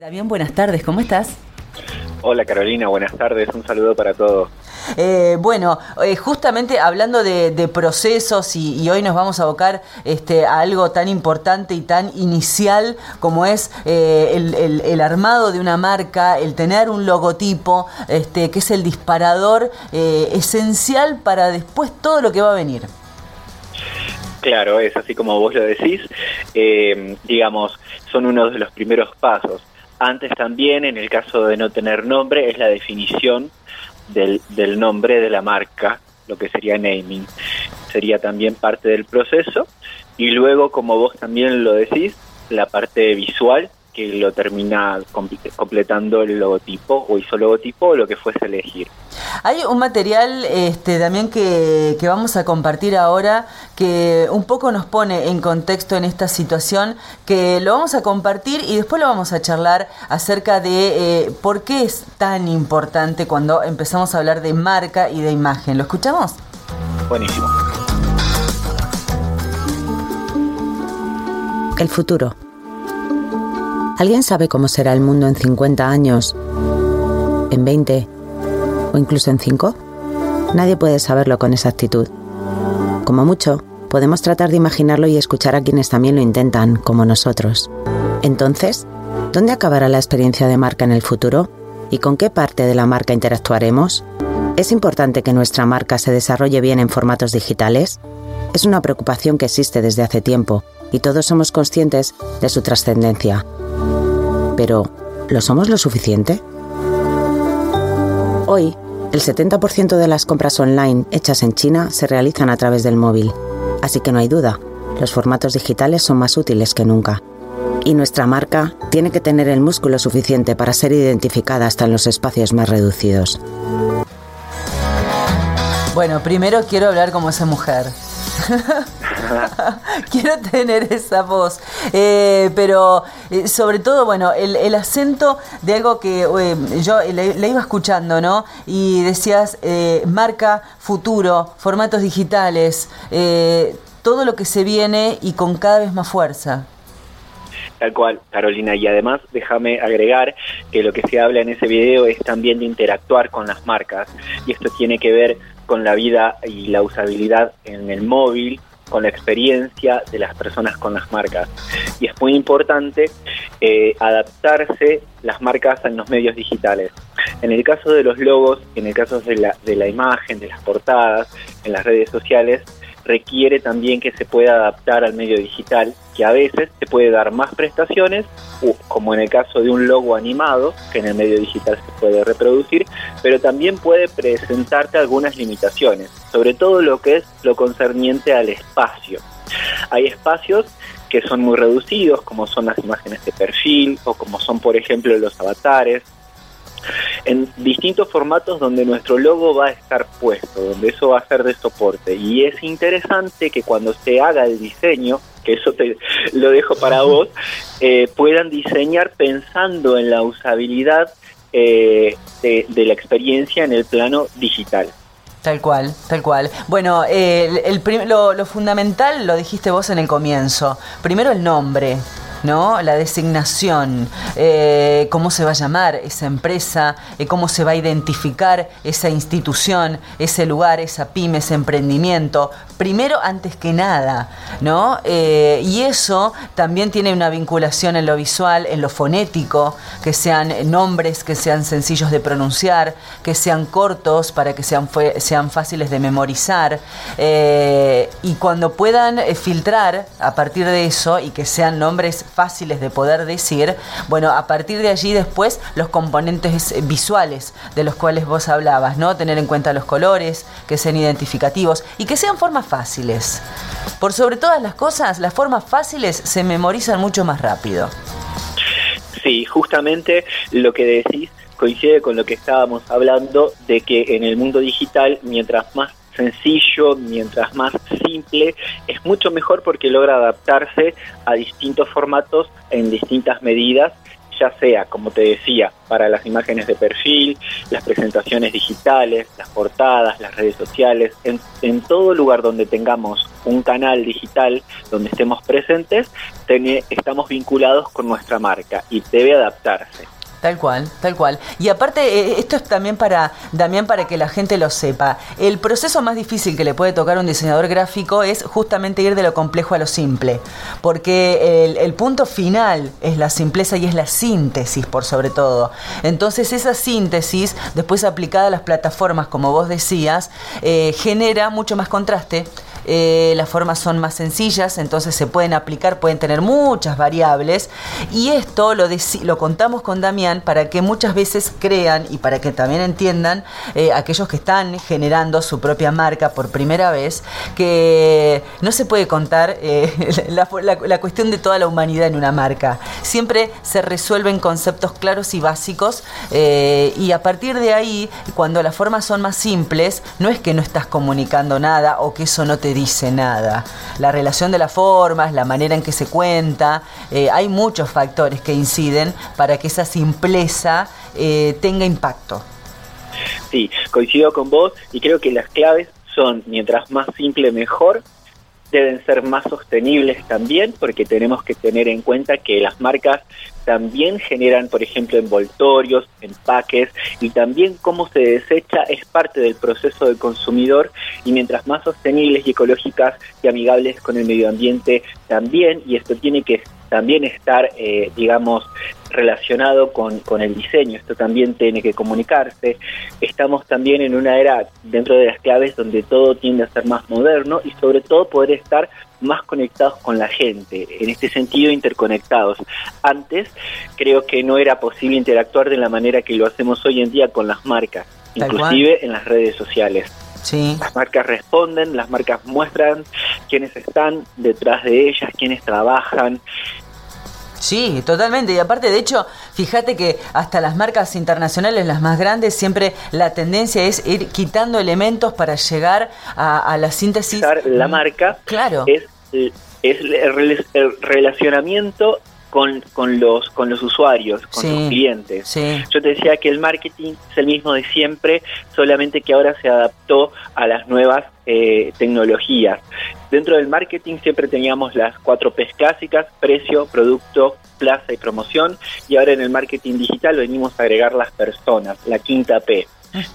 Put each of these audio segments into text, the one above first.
Damián, buenas tardes, ¿cómo estás? Hola Carolina, buenas tardes, un saludo para todos. Eh, bueno, eh, justamente hablando de, procesos y, hoy nos vamos a abocar este, a algo tan importante y tan inicial como es eh, el, armado de una marca, el tener un logotipo, este, que es el disparador esencial para después todo lo que va a venir. Claro, es así como vos lo decís, digamos, son uno de los primeros pasos antes también, en el caso de no tener nombre, es la definición del, del nombre de la marca, lo que sería naming. Sería también parte del proceso. Y luego, como vos también lo decís, la parte visual, que lo termina completando el logotipo o hizo logotipo o lo que fuese elegir. Hay un material este, también que, que, vamos a compartir ahora que un poco nos pone en contexto en esta situación, que lo vamos a compartir y después lo vamos a charlar acerca de eh, por qué es tan importante cuando empezamos a hablar de marca y de imagen. ¿Lo escuchamos? Buenísimo. El futuro ¿Alguien sabe cómo será el mundo en 50 años? ¿En 20? ¿O incluso en 5? Nadie puede saberlo con exactitud. Como mucho, podemos tratar de imaginarlo y escuchar a quienes también lo intentan, como nosotros. Entonces, ¿dónde acabará la experiencia de marca en el futuro? ¿Y con qué parte de la marca interactuaremos? ¿Es importante que nuestra marca se desarrolle bien en formatos digitales? Es una preocupación que existe desde hace tiempo y todos somos conscientes de su trascendencia. Pero, ¿lo somos lo suficiente? Hoy, el 70% de las compras online hechas en China se realizan a través del móvil, así que no hay duda, los formatos digitales son más útiles que nunca. Y nuestra marca tiene que tener el músculo suficiente para ser identificada hasta en los espacios más reducidos. Bueno, primero quiero hablar como esa mujer. Quiero tener esa voz. Eh, pero eh, sobre todo, bueno, el, acento de algo que eh, yo le, iba escuchando, ¿no? Y decías, marca futuro, formatos digitales, todo lo que se viene y con cada vez más fuerza. Tal cual, Carolina. Y además, déjame agregar que lo que se habla en ese video es también de interactuar con las marcas. Y esto tiene que ver con la vida y la usabilidad en el móvil, con la experiencia de las personas con las marcas. Y es muy importante eh, adaptarse las marcas en los medios digitales. En el caso de los logos, en el caso de la, de la imagen, de las portadas, en las redes sociales, requiere también que se pueda adaptar al medio digital, a veces se puede dar más prestaciones, como en el caso de un logo animado, que en el medio digital se puede reproducir, pero también puede presentarte algunas limitaciones, sobre todo lo que es lo concerniente al espacio. Hay espacios que son muy reducidos, como son las imágenes de perfil o como son, por ejemplo, los avatares, en distintos formatos donde nuestro logo va a estar puesto, donde eso va a ser de soporte. Y es interesante que cuando se haga el diseño, que eso te lo dejo para vos, eh, puedan diseñar pensando en la usabilidad eh, de, la experiencia en el plano digital. Tal cual, tal cual. Bueno, el, lo, lo fundamental lo dijiste vos en el comienzo. Primero el nombre. ¿no? La designación, eh, cómo se va a llamar esa empresa, eh, cómo se va a identificar esa institución, ese lugar, esa pyme, ese emprendimiento, primero antes que nada, ¿no? Eh, y eso también tiene una vinculación en lo visual, en lo fonético, que sean nombres que sean sencillos de pronunciar, que sean cortos para que sean, sean fáciles de memorizar, y cuando puedan filtrar a partir de eso y que sean nombres fáciles de poder decir, bueno, a partir de allí después los componentes visuales de los cuales vos hablabas, ¿no? Tener en cuenta los colores, que sean identificativos y que sean formas fáciles. Por sobre todas las cosas, las formas fáciles se memorizan mucho más rápido. Sí, justamente lo que decís coincide con lo que estábamos hablando de que en el mundo digital, mientras más sencillo, mientras más simple, es mucho mejor porque logra adaptarse a distintos formatos en distintas medidas ya sea, como te decía, para las imágenes de perfil, las presentaciones digitales, las portadas, las redes sociales, en, en todo lugar donde tengamos un canal digital donde estemos presentes, estamos vinculados con nuestra marca y debe adaptarse. Tal cual, tal cual. Y aparte, eh, esto es también para, Damián, para que la gente lo sepa. El proceso más difícil que le puede tocar a un diseñador gráfico es justamente ir de lo complejo a lo simple. Porque el, punto final es la simpleza y es la síntesis, por sobre todo. Entonces, esa síntesis, después aplicada a las plataformas, como vos decías, eh, genera mucho más contraste eh, las formas son más sencillas, entonces se pueden aplicar, pueden tener muchas variables. Y esto lo, contamos con Damián para que muchas veces crean y para que también entiendan eh, aquellos que están generando su propia marca por primera vez, que no se puede contar eh, la, cuestión de toda la humanidad en una marca. Siempre se resuelven conceptos claros y básicos y a partir de ahí, cuando las formas son más simples, no es que no estás comunicando nada o que eso no te dice nada. La relación de las formas, la manera en que se cuenta, eh, hay muchos factores que inciden para que esa simpleza eh, tenga impacto. Sí, coincido con vos y creo que las claves son mientras más simple mejor, deben ser más sostenibles también, porque tenemos que tener en cuenta que las marcas también generan, por ejemplo, envoltorios, empaques, y también cómo se desecha es parte del proceso del consumidor, y mientras más sostenibles y ecológicas y amigables con el medio ambiente también, y esto tiene que también estar, eh, digamos, relacionado con, con, el diseño. Esto también tiene que comunicarse. Estamos también en una era dentro de las claves donde todo tiende a ser más moderno y sobre todo poder estar más conectados con la gente, en este sentido interconectados. Antes creo que no era posible interactuar de la manera que lo hacemos hoy en día con las marcas, inclusive en las redes sociales. Sí. Las marcas responden, las marcas muestran quiénes están detrás de ellas, quiénes trabajan. Sí, totalmente. Y aparte, de hecho, fíjate que hasta las marcas internacionales, las más grandes, siempre la tendencia es ir quitando elementos para llegar a, la síntesis. La marca claro. es, es el relacionamiento con, con, los, con los usuarios, con los clientes. Yo te decía que el marketing es el mismo de siempre, solamente que ahora se adaptó a las nuevas eh, tecnologías. Dentro del marketing siempre teníamos las cuatro P's clásicas, precio, producto, plaza y promoción, y ahora en el marketing digital venimos a agregar las personas, la quinta P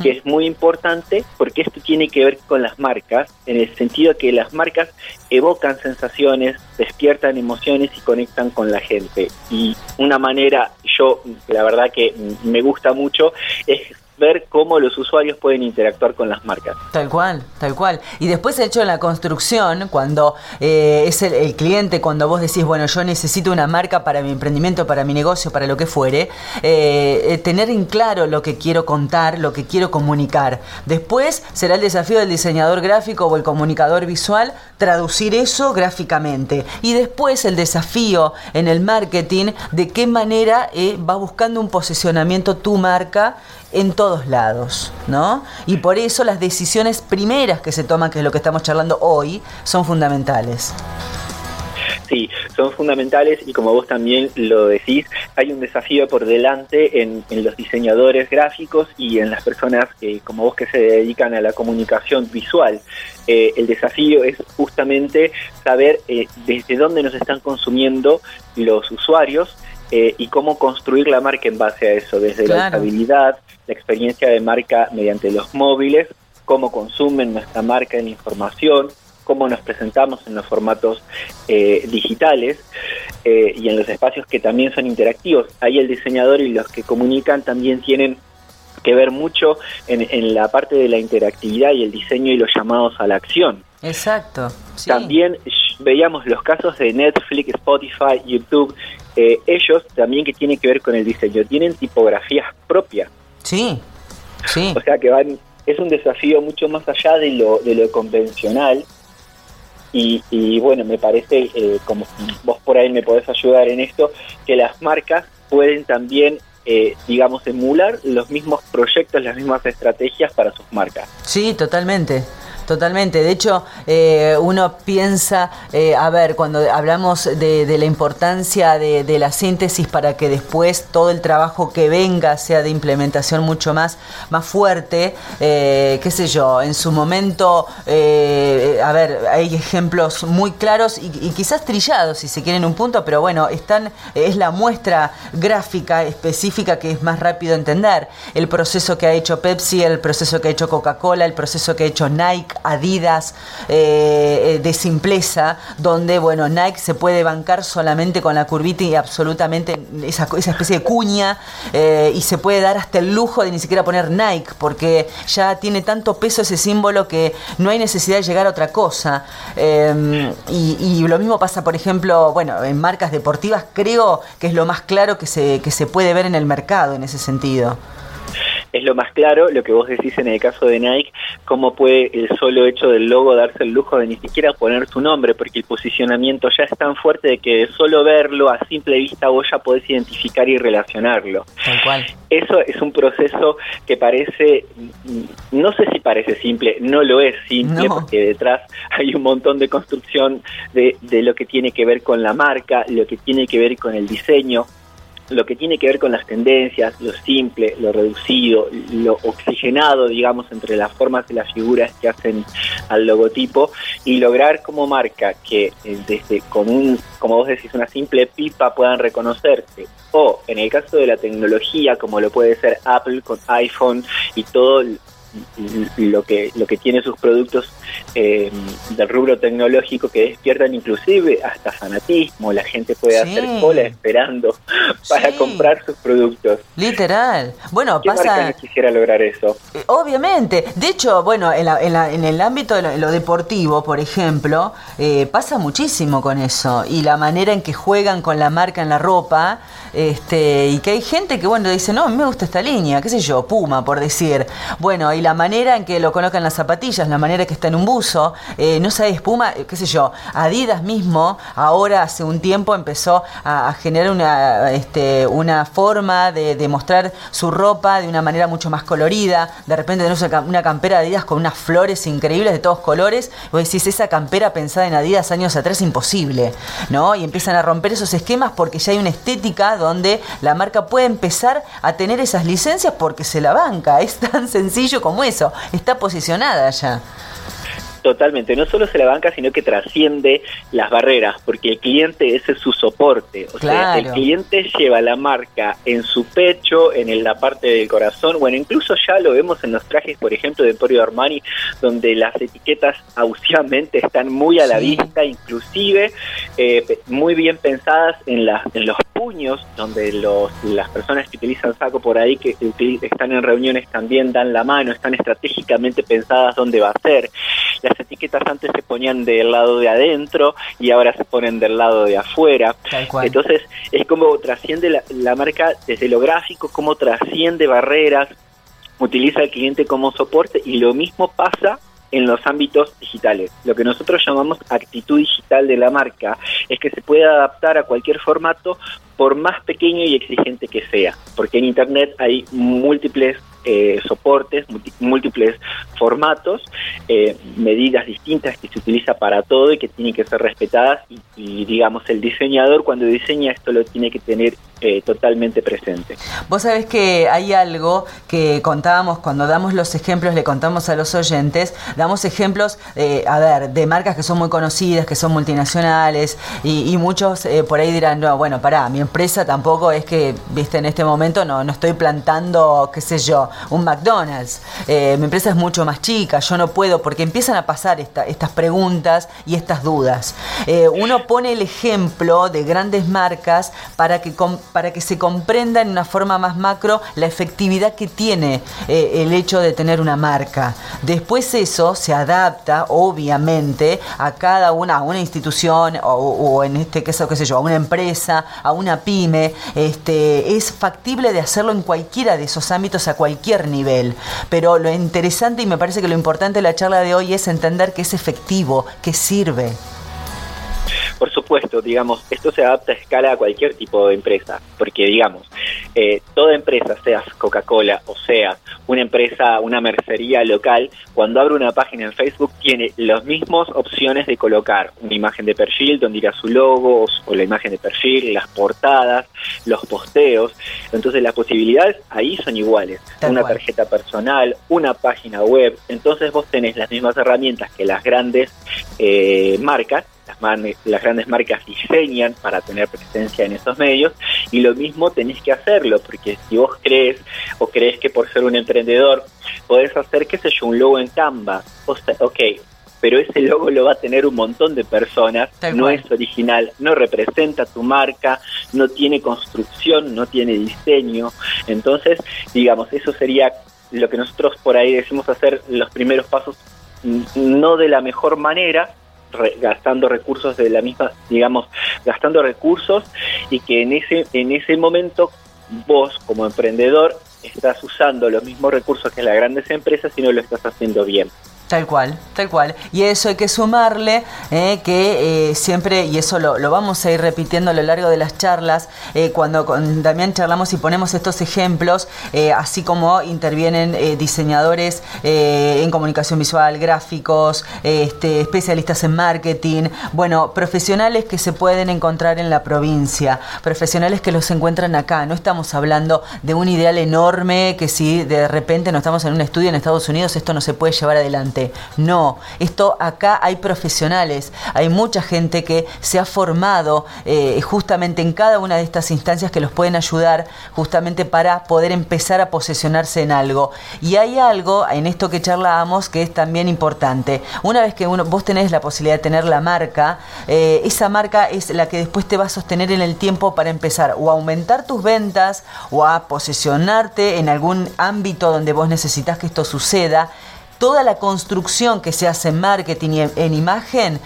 que es muy importante porque esto tiene que ver con las marcas, en el sentido que las marcas evocan sensaciones, despiertan emociones y conectan con la gente. Y una manera, yo la verdad que me gusta mucho, es ver cómo los usuarios pueden interactuar con las marcas. Tal cual, tal cual. Y después hecho en la construcción, cuando eh, es el, cliente, cuando vos decís, bueno, yo necesito una marca para mi emprendimiento, para mi negocio, para lo que fuere, eh, eh, tener en claro lo que quiero contar, lo que quiero comunicar. Después será el desafío del diseñador gráfico o el comunicador visual traducir eso gráficamente. Y después el desafío en el marketing de qué manera va buscando un posicionamiento tu marca en todos lados, ¿no? Y por eso las decisiones primeras que se toman, que es lo que estamos charlando hoy, son fundamentales. Sí, son fundamentales y como vos también lo decís, hay un desafío por delante en, los diseñadores gráficos y en las personas que, como vos que se dedican a la comunicación visual. Eh, el desafío es justamente saber eh, desde dónde nos están consumiendo los usuarios eh, y cómo construir la marca en base a eso, desde la usabilidad, la experiencia de marca mediante los móviles, cómo consumen nuestra marca en información, cómo nos presentamos en los formatos eh, digitales eh, y en los espacios que también son interactivos. Ahí el diseñador y los que comunican también tienen que ver mucho en, la parte de la interactividad y el diseño y los llamados a la acción. Exacto. También veíamos los casos de Netflix, Spotify, YouTube, eh, ellos también que tienen que ver con el diseño, tienen tipografías propias. Sí, sí. O sea que van, es un desafío mucho más allá de lo, de lo convencional. Y, bueno, me parece, eh, como vos por ahí me podés ayudar en esto, que las marcas pueden también eh, digamos, emular los mismos proyectos, las mismas estrategias para sus marcas. Sí, totalmente. Totalmente. De hecho, eh, uno piensa, eh, a ver, cuando hablamos de, la importancia de, la síntesis para que después todo el trabajo que venga sea de implementación mucho más, más fuerte, eh, qué sé yo, en su momento, a ver, hay ejemplos muy claros y, y, quizás trillados, si se quieren un punto, pero bueno, están, es la muestra gráfica específica que es más rápido entender. El proceso que ha hecho Pepsi, el proceso que ha hecho Coca-Cola, el proceso que ha hecho Nike, Adidas, eh, eh, de simpleza, donde, bueno, Nike se puede bancar solamente con la curvita y absolutamente esa, esa especie de cuña eh, y se puede dar hasta el lujo de ni siquiera poner Nike, porque ya tiene tanto peso ese símbolo que no hay necesidad de llegar a otra cosa. Em, y, lo mismo pasa, por ejemplo, bueno, en marcas deportivas creo que es lo más claro que se, que se puede ver en el mercado en ese sentido es lo más claro, lo que vos decís en el caso de Nike, cómo puede el solo hecho del logo darse el lujo de ni siquiera poner su nombre, porque el posicionamiento ya es tan fuerte de que solo verlo a simple vista vos ya podés identificar y relacionarlo. Eso es un proceso que parece, no sé si parece simple, no lo es simple, porque detrás hay un montón de construcción de, de lo que tiene que ver con la marca, lo que tiene que ver con el diseño, lo que tiene que ver con las tendencias, lo simple, lo reducido, lo oxigenado, digamos, entre las formas y las figuras que hacen al logotipo y lograr como marca que eh, desde con un, como vos decís, una simple pipa puedan reconocerse. O en el caso de la tecnología, como lo puede ser Apple con iPhone y todo lo que lo que tiene sus productos eh, del rubro tecnológico que despiertan inclusive hasta fanatismo la gente puede hacer cola esperando para comprar sus productos. Literal. Bueno ¿Qué pasa quisiera lograr eso eh, obviamente. De hecho bueno en, en, el ámbito de lo, deportivo por ejemplo eh, pasa muchísimo con eso y la manera en que juegan con la marca en la ropa este y que hay gente que bueno dice no a mí me gusta esta línea qué sé yo Puma por decir. Bueno y la manera en que lo colocan las zapatillas, la manera que está en un buzo, eh, no sé, espuma, eh, qué sé yo, Adidas mismo, ahora hace un tiempo empezó a, generar una, este, una forma de, mostrar su ropa de una manera mucho más colorida, de repente tenemos una campera de Adidas con unas flores increíbles de todos colores, vos decís, esa campera pensada en Adidas años atrás, imposible, ¿no? Y empiezan a romper esos esquemas porque ya hay una estética donde la marca puede empezar a tener esas licencias porque se la banca, es tan sencillo como eso, está posicionada ya. Totalmente, no solo se la banca, sino que trasciende las barreras, porque el cliente ese es su soporte. O sea, el cliente lleva la marca en su pecho, en la parte del corazón, bueno, incluso ya lo vemos en los trajes, por ejemplo, de Emporio Armani, donde las etiquetas ausamente están muy a la vista, inclusive eh, muy bien pensadas en, la, en los puños, donde los, las personas que utilizan saco por ahí, que están en reuniones, también dan la mano, están estratégicamente pensadas dónde va a ser. Las etiquetas antes se ponían del lado de adentro y ahora se ponen del lado de afuera. Entonces es como trasciende la, la marca desde lo gráfico, como trasciende barreras, utiliza al cliente como soporte y lo mismo pasa en los ámbitos digitales. Lo que nosotros llamamos actitud digital de la marca es que se puede adaptar a cualquier formato por más pequeño y exigente que sea, porque en Internet hay múltiples eh, soportes, múltiples formatos, eh, medidas distintas que se utiliza para todo y que tienen que ser respetadas y, digamos el diseñador cuando diseña esto lo tiene que tener eh, totalmente presente. Vos sabés que hay algo que contábamos cuando damos los ejemplos, le contamos a los oyentes, damos ejemplos, a ver, de marcas que son muy conocidas, que son multinacionales y, muchos por ahí dirán, no, bueno, pará, mi empresa tampoco es que, viste, en este momento no, no estoy plantando, qué sé yo, un McDonald's. Eh, mi empresa es mucho más chica, yo no puedo, porque empiezan a pasar estas preguntas y estas dudas. Eh, uno pone el ejemplo de grandes marcas para que, para que se comprenda en una forma más macro la efectividad que tiene eh, el hecho de tener una marca. Después eso se adapta, obviamente, a cada una, a una institución o, en este caso, qué sé yo, a una empresa, a una pyme. Este, es factible de hacerlo en cualquiera de esos ámbitos, a cualquier nivel. Pero lo interesante y me parece que lo importante de la charla de hoy es entender que es efectivo, que sirve. Por supuesto, digamos, esto se adapta a escala a cualquier tipo de empresa, porque digamos, eh, toda empresa, sea Coca-Cola o sea una empresa, una mercería local, cuando abre una página en Facebook tiene las mismas opciones de colocar una imagen de perfil donde irá su logo o la imagen de perfil, las portadas, los posteos. Entonces las posibilidades ahí son iguales. una tarjeta personal, una página web. Entonces vos tenés las mismas herramientas que las grandes eh, marcas las, las, grandes marcas diseñan para tener presencia en esos medios y lo mismo tenés que hacerlo, porque si vos crees o crees que por ser un emprendedor podés hacer, qué sé yo, un logo en Canva, ok, pero ese logo lo va a tener un montón de personas, no es original, no representa tu marca, no tiene construcción, no tiene diseño, entonces, digamos, eso sería lo que nosotros por ahí decimos hacer los primeros pasos no de la mejor manera, gastando recursos de la misma, digamos, gastando recursos y que en ese, en ese momento vos como emprendedor estás usando los mismos recursos que las grandes empresas y no lo estás haciendo bien. Tal cual, tal cual. Y eso hay que sumarle eh, que eh, siempre, y eso lo, vamos a ir repitiendo a lo largo de las charlas, eh, cuando con Damián charlamos y ponemos estos ejemplos, así como intervienen diseñadores en comunicación visual, gráficos, este, especialistas en marketing, bueno, profesionales que se pueden encontrar en la provincia, profesionales que los encuentran acá. No estamos hablando de un ideal enorme que si de repente no estamos en un estudio en Estados Unidos, esto no se puede llevar adelante. No, esto acá hay profesionales, hay mucha gente que se ha formado eh, justamente en cada una de estas instancias que los pueden ayudar justamente para poder empezar a posesionarse en algo. Y hay algo en esto que charlábamos que es también importante. Una vez que vos tenés la posibilidad de tener la marca, eh, esa marca es la que después te va a sostener en el tiempo para empezar o a aumentar tus ventas o a posesionarte en algún ámbito donde vos necesitas que esto suceda toda la construcción que se hace en marketing y en, imagen,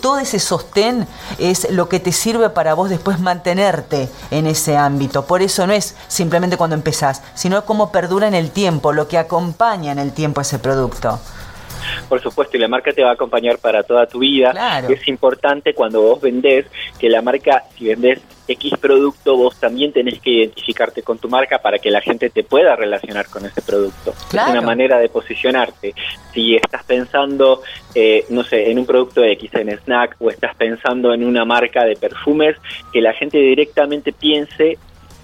todo ese sostén es lo que te sirve para vos después mantenerte en ese ámbito. Por eso no es simplemente cuando empezás, sino cómo perdura en el tiempo, lo que acompaña en el tiempo ese producto. Por supuesto, y la marca te va a acompañar para toda tu vida. Es importante cuando vos vendés que la marca, si vendés X producto, vos también tenés que identificarte con tu marca para que la gente te pueda relacionar con ese producto. Es una manera de posicionarte. Si estás pensando, eh, no sé, en un producto X, en snack, o estás pensando en una marca de perfumes, que la gente directamente piense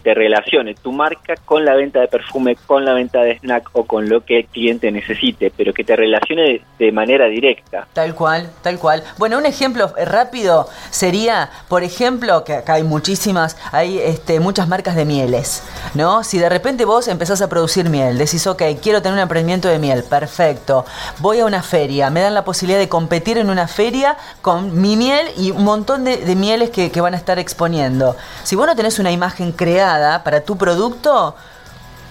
te relacione tu marca con la venta de perfume, con la venta de snack o con lo que el cliente necesite, pero que te relacione de, manera directa. Tal cual, tal cual. Bueno, un ejemplo rápido sería, por ejemplo, que acá hay muchísimas, hay este, muchas marcas de mieles, ¿no? Si de repente vos empezás a producir miel, decís, ok, quiero tener un emprendimiento de miel, perfecto, voy a una feria, me dan la posibilidad de competir en una feria con mi miel y un montón de, mieles que, que van a estar exponiendo. Si vos no tenés una imagen creada, para tu producto,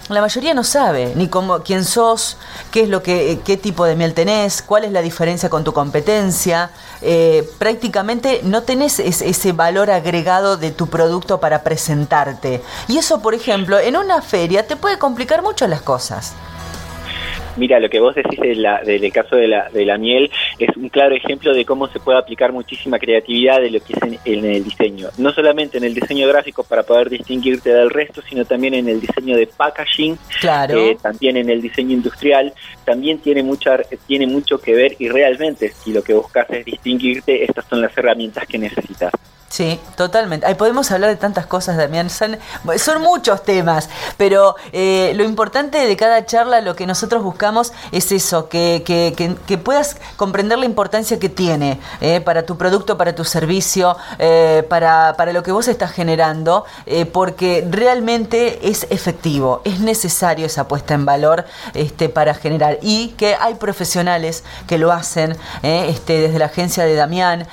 la mayoría no sabe ni cómo, quién sos, qué es lo que, qué tipo de miel tenés, cuál es la diferencia con tu competencia. Eh, prácticamente no tenés ese valor agregado de tu producto para presentarte. Y eso, por ejemplo, en una feria te puede complicar mucho las cosas. Mira, lo que vos decís del caso de la, de la miel es un claro ejemplo de cómo se puede aplicar muchísima creatividad de lo que es en, el diseño. No solamente en el diseño gráfico para poder distinguirte del resto, sino también en el diseño de packaging, claro. Eh, también en el diseño industrial, también tiene, mucha, tiene mucho que ver y realmente si lo que buscas es distinguirte, estas son las herramientas que necesitas. Sí, totalmente. Ahí podemos hablar de tantas cosas, Damián. Son, muchos temas, pero eh, lo importante de cada charla, lo que nosotros buscamos es eso, que, que, puedas comprender la importancia que tiene eh, para tu producto, para tu servicio, eh, para, para, lo que vos estás generando, porque realmente es efectivo, es necesario esa puesta en valor este, para generar. Y que hay profesionales que lo hacen, este, desde la agencia de Damián,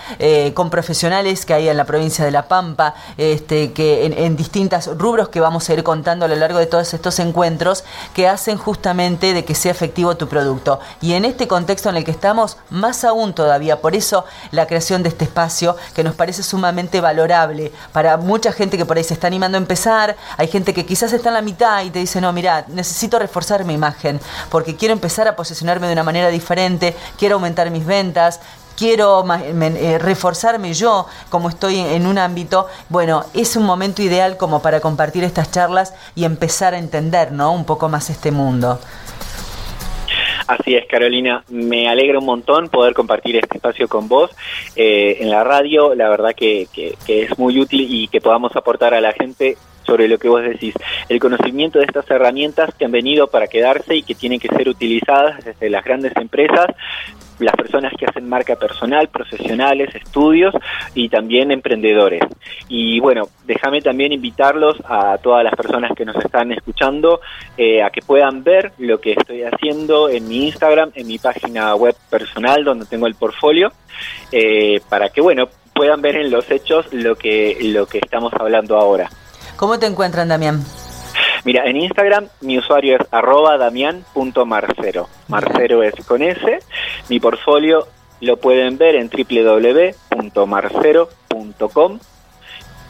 con profesionales que hay en la provincia de La Pampa, este, que en, en distintos rubros que vamos a ir contando a lo largo de todos estos encuentros, que hacen justamente de que sea efectivo tu producto. Y en este contexto en el que estamos, más aún todavía, por eso la creación de este espacio, que nos parece sumamente valorable para mucha gente que por ahí se está animando a empezar, hay gente que quizás está en la mitad y te dice, no, mira, necesito reforzar mi imagen, porque quiero empezar a posicionarme de una manera diferente, quiero aumentar mis ventas, quiero eh, reforzarme yo como estoy en un ámbito, bueno, es un momento ideal como para compartir estas charlas y empezar a entender, ¿no? Un poco más este mundo. Así es, Carolina. Me alegra un montón poder compartir este espacio con vos eh, en la radio. La verdad que, que, es muy útil y que podamos aportar a la gente sobre lo que vos decís. El conocimiento de estas herramientas que han venido para quedarse y que tienen que ser utilizadas desde las grandes empresas las personas que hacen marca personal, profesionales, estudios y también emprendedores. Y bueno, déjame también invitarlos a todas las personas que nos están escuchando eh, a que puedan ver lo que estoy haciendo en mi Instagram, en mi página web personal donde tengo el portfolio, eh, para que bueno puedan ver en los hechos lo que lo que estamos hablando ahora. ¿Cómo te encuentran, Damián? Mira, en Instagram mi usuario es arroba damian.marcero. Marcero es con S. Mi portfolio lo pueden ver en www.marcero.com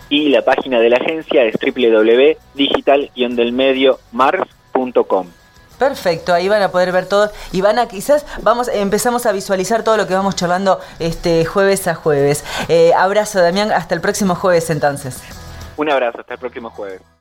y la página de la agencia es www.digital-mars.com. Perfecto, ahí van a poder ver todo y van a quizás vamos empezamos a visualizar todo lo que vamos charlando este jueves a jueves. Eh, abrazo Damián, hasta el próximo jueves entonces. Un abrazo, hasta el próximo jueves.